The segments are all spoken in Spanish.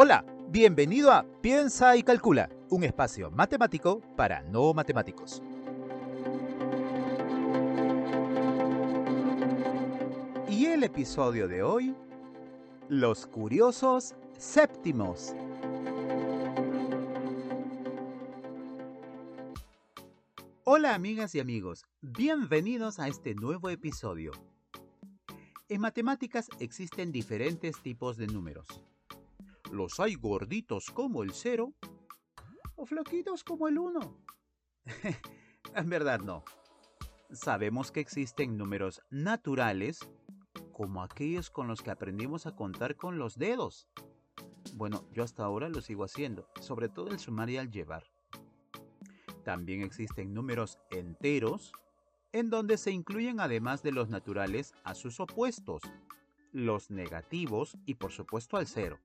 Hola, bienvenido a Piensa y Calcula, un espacio matemático para no matemáticos. Y el episodio de hoy, los curiosos séptimos. Hola amigas y amigos, bienvenidos a este nuevo episodio. En matemáticas existen diferentes tipos de números los hay gorditos como el cero o flaquitos como el uno. en verdad no. Sabemos que existen números naturales como aquellos con los que aprendimos a contar con los dedos. Bueno, yo hasta ahora lo sigo haciendo, sobre todo el sumar y al llevar. También existen números enteros, en donde se incluyen además de los naturales a sus opuestos, los negativos y por supuesto al cero.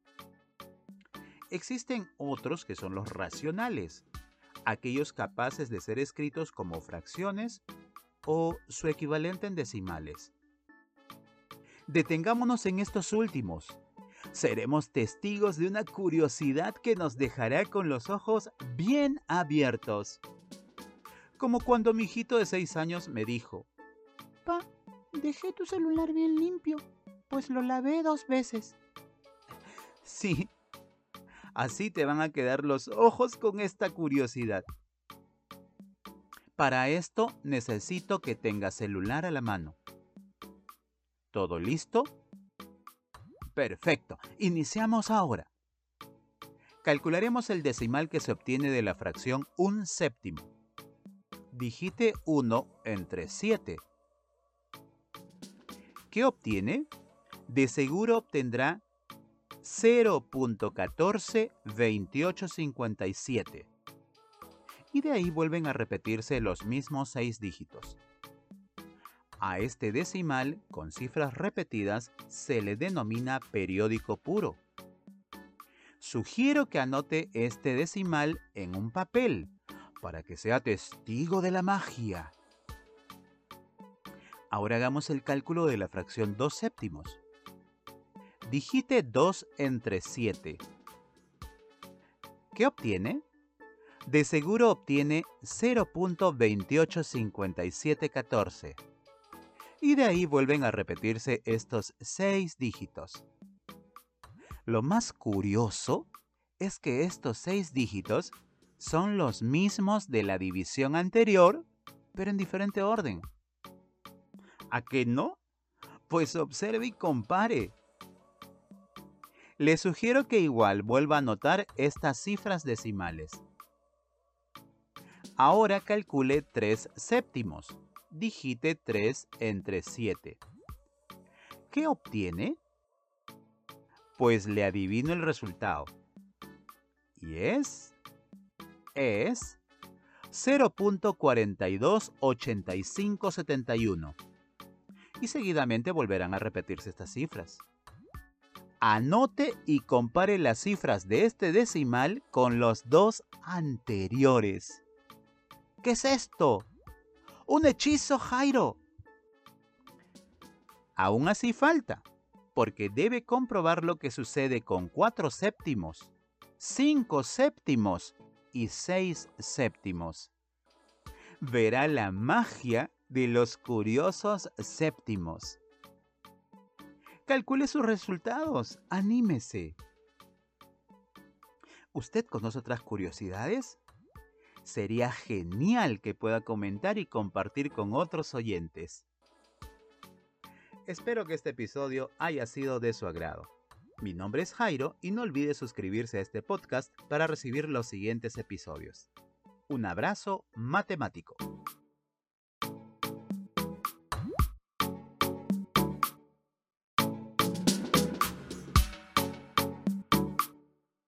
Existen otros que son los racionales, aquellos capaces de ser escritos como fracciones o su equivalente en decimales. Detengámonos en estos últimos. Seremos testigos de una curiosidad que nos dejará con los ojos bien abiertos. Como cuando mi hijito de seis años me dijo, Pa, dejé tu celular bien limpio, pues lo lavé dos veces. Sí, Así te van a quedar los ojos con esta curiosidad. Para esto necesito que tengas celular a la mano. ¿Todo listo? Perfecto. Iniciamos ahora. Calcularemos el decimal que se obtiene de la fracción un séptimo. Digite 1 entre 7. ¿Qué obtiene? De seguro obtendrá 0.142857. Y de ahí vuelven a repetirse los mismos seis dígitos. A este decimal, con cifras repetidas, se le denomina periódico puro. Sugiero que anote este decimal en un papel para que sea testigo de la magia. Ahora hagamos el cálculo de la fracción 2 séptimos. Digite 2 entre 7. ¿Qué obtiene? De seguro obtiene 0.285714. Y de ahí vuelven a repetirse estos 6 dígitos. Lo más curioso es que estos 6 dígitos son los mismos de la división anterior, pero en diferente orden. ¿A qué no? Pues observe y compare. Le sugiero que igual vuelva a anotar estas cifras decimales. Ahora calcule 3 séptimos. Digite 3 entre 7. ¿Qué obtiene? Pues le adivino el resultado. Y es... es... 0.428571. Y seguidamente volverán a repetirse estas cifras. Anote y compare las cifras de este decimal con los dos anteriores. ¿Qué es esto? ¡Un hechizo, Jairo! Aún así falta, porque debe comprobar lo que sucede con 4 séptimos, 5 séptimos y 6 séptimos. Verá la magia de los curiosos séptimos. Calcule sus resultados. Anímese. ¿Usted conoce otras curiosidades? Sería genial que pueda comentar y compartir con otros oyentes. Espero que este episodio haya sido de su agrado. Mi nombre es Jairo y no olvide suscribirse a este podcast para recibir los siguientes episodios. Un abrazo matemático.